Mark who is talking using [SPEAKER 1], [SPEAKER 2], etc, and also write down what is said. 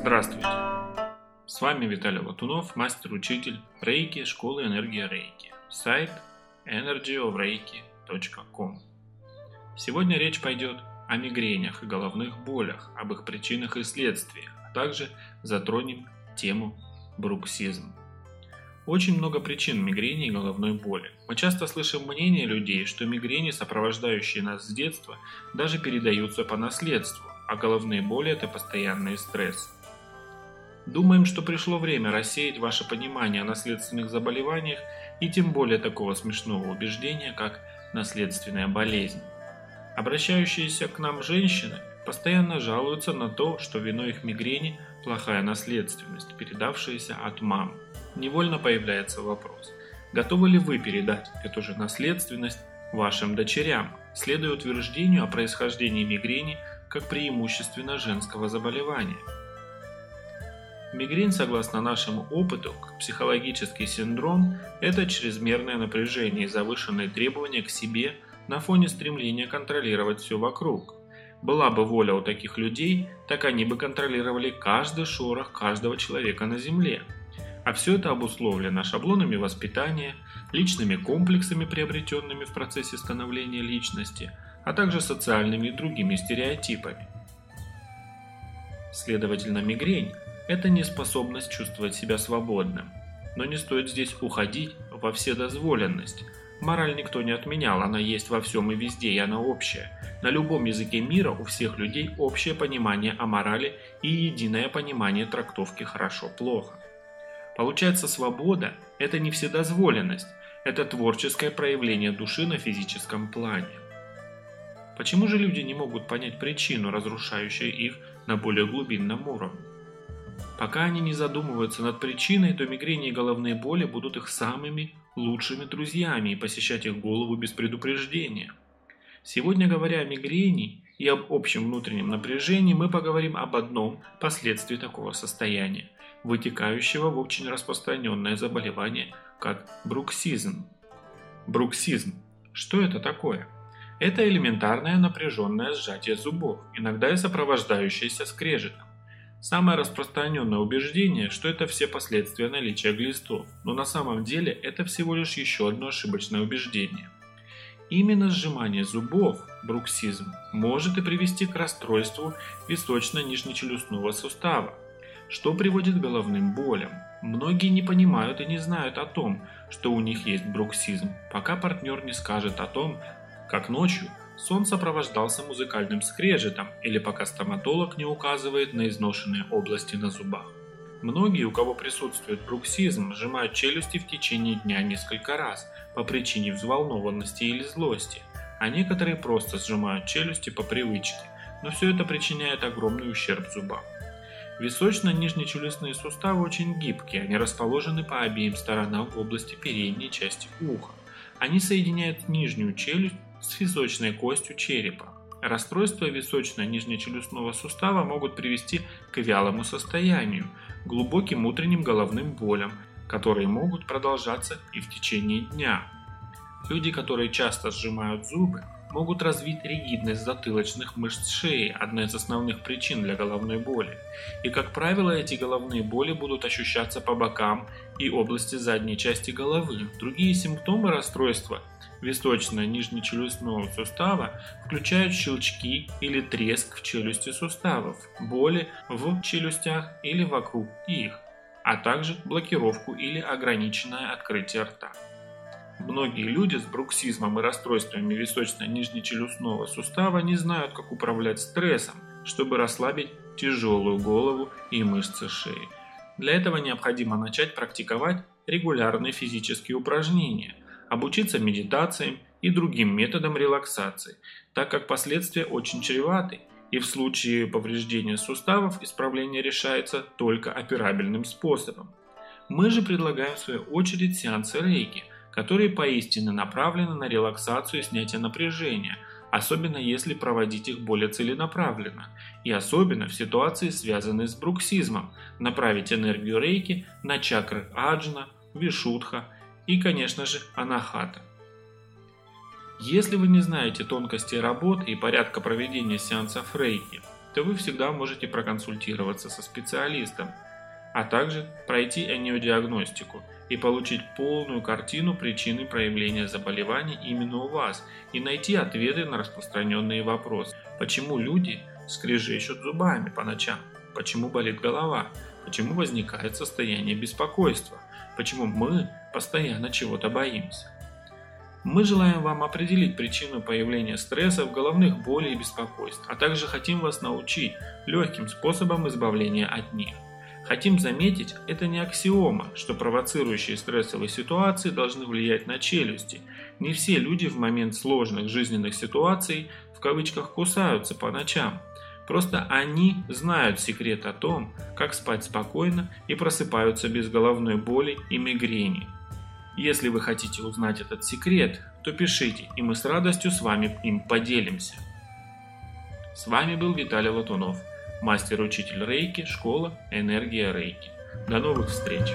[SPEAKER 1] Здравствуйте! С вами Виталий Латунов, мастер-учитель Рейки школы энергии Рейки. Сайт energyofreiki.com Сегодня речь пойдет о мигренях и головных болях, об их причинах и следствиях, а также затронем тему бруксизм. Очень много причин мигрени и головной боли. Мы часто слышим мнение людей, что мигрени, сопровождающие нас с детства, даже передаются по наследству, а головные боли – это постоянный стресс. Думаем, что пришло время рассеять ваше понимание о наследственных заболеваниях и тем более такого смешного убеждения, как наследственная болезнь. Обращающиеся к нам женщины постоянно жалуются на то, что виной их мигрени плохая наследственность, передавшаяся от мам невольно появляется вопрос, готовы ли вы передать эту же наследственность вашим дочерям, следуя утверждению о происхождении мигрени как преимущественно женского заболевания. Мигрень, согласно нашему опыту, психологический синдром – это чрезмерное напряжение и завышенные требования к себе на фоне стремления контролировать все вокруг. Была бы воля у таких людей, так они бы контролировали каждый шорох каждого человека на Земле – а все это обусловлено шаблонами воспитания, личными комплексами, приобретенными в процессе становления личности, а также социальными и другими стереотипами. Следовательно, мигрень – это неспособность чувствовать себя свободным. Но не стоит здесь уходить во вседозволенность. Мораль никто не отменял, она есть во всем и везде, и она общая. На любом языке мира у всех людей общее понимание о морали и единое понимание трактовки «хорошо-плохо». Получается, свобода – это не вседозволенность, это творческое проявление души на физическом плане. Почему же люди не могут понять причину, разрушающую их на более глубинном уровне? Пока они не задумываются над причиной, то мигрени и головные боли будут их самыми лучшими друзьями и посещать их голову без предупреждения. Сегодня, говоря о мигрени и об общем внутреннем напряжении, мы поговорим об одном последствии такого состояния – вытекающего в очень распространенное заболевание, как бруксизм. Бруксизм. Что это такое? Это элементарное напряженное сжатие зубов, иногда и сопровождающееся скрежетом. Самое распространенное убеждение, что это все последствия наличия глистов, но на самом деле это всего лишь еще одно ошибочное убеждение. Именно сжимание зубов, бруксизм, может и привести к расстройству височно-нижнечелюстного сустава, что приводит к головным болям. Многие не понимают и не знают о том, что у них есть бруксизм, пока партнер не скажет о том, как ночью сон сопровождался музыкальным скрежетом или пока стоматолог не указывает на изношенные области на зубах. Многие, у кого присутствует бруксизм, сжимают челюсти в течение дня несколько раз по причине взволнованности или злости, а некоторые просто сжимают челюсти по привычке, но все это причиняет огромный ущерб зубам. Височно-нижнечелюстные суставы очень гибкие, они расположены по обеим сторонам в области передней части уха. Они соединяют нижнюю челюсть с височной костью черепа. Расстройства височно-нижнечелюстного сустава могут привести к вялому состоянию, глубоким утренним головным болям, которые могут продолжаться и в течение дня. Люди, которые часто сжимают зубы, могут развить ригидность затылочных мышц шеи, одна из основных причин для головной боли. И, как правило, эти головные боли будут ощущаться по бокам и области задней части головы. Другие симптомы расстройства височно-нижнечелюстного сустава включают щелчки или треск в челюсти суставов, боли в челюстях или вокруг их, а также блокировку или ограниченное открытие рта. Многие люди с бруксизмом и расстройствами височно-нижнечелюстного сустава не знают, как управлять стрессом, чтобы расслабить тяжелую голову и мышцы шеи. Для этого необходимо начать практиковать регулярные физические упражнения, обучиться медитациям и другим методам релаксации, так как последствия очень чреваты, и в случае повреждения суставов исправление решается только операбельным способом. Мы же предлагаем в свою очередь сеансы рейки – которые поистине направлены на релаксацию и снятие напряжения, особенно если проводить их более целенаправленно, и особенно в ситуации, связанной с бруксизмом, направить энергию рейки на чакры аджна, вишудха и, конечно же, анахата. Если вы не знаете тонкости работы и порядка проведения сеансов рейки, то вы всегда можете проконсультироваться со специалистом, а также пройти энеодиагностику и получить полную картину причины проявления заболеваний именно у вас и найти ответы на распространенные вопросы. Почему люди скрежещут зубами по ночам? Почему болит голова? Почему возникает состояние беспокойства? Почему мы постоянно чего-то боимся? Мы желаем вам определить причину появления стрессов, головных болей и беспокойств, а также хотим вас научить легким способам избавления от них. Хотим заметить, это не аксиома, что провоцирующие стрессовые ситуации должны влиять на челюсти. Не все люди в момент сложных жизненных ситуаций в кавычках кусаются по ночам. Просто они знают секрет о том, как спать спокойно и просыпаются без головной боли и мигрени. Если вы хотите узнать этот секрет, то пишите, и мы с радостью с вами им поделимся. С вами был Виталий Латунов, мастер-учитель Рейки, школа Энергия Рейки. До новых встреч!